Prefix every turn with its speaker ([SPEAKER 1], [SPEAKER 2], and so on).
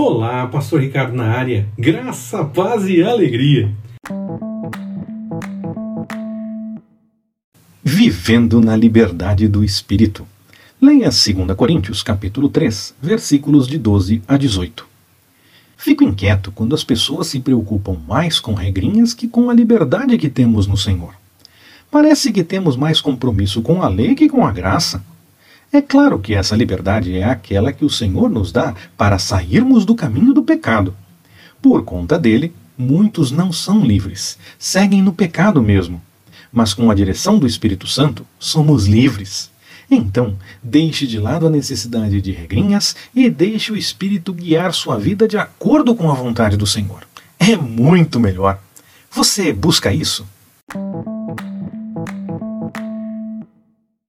[SPEAKER 1] Olá, Pastor Ricardo na área. Graça, paz e alegria.
[SPEAKER 2] Vivendo na liberdade do Espírito. Leia 2 Coríntios, capítulo 3, versículos de 12 a 18. Fico inquieto quando as pessoas se preocupam mais com regrinhas que com a liberdade que temos no Senhor. Parece que temos mais compromisso com a lei que com a graça. É claro que essa liberdade é aquela que o Senhor nos dá para sairmos do caminho do pecado. Por conta dele, muitos não são livres, seguem no pecado mesmo. Mas com a direção do Espírito Santo, somos livres. Então, deixe de lado a necessidade de regrinhas e deixe o Espírito guiar sua vida de acordo com a vontade do Senhor. É muito melhor. Você busca isso?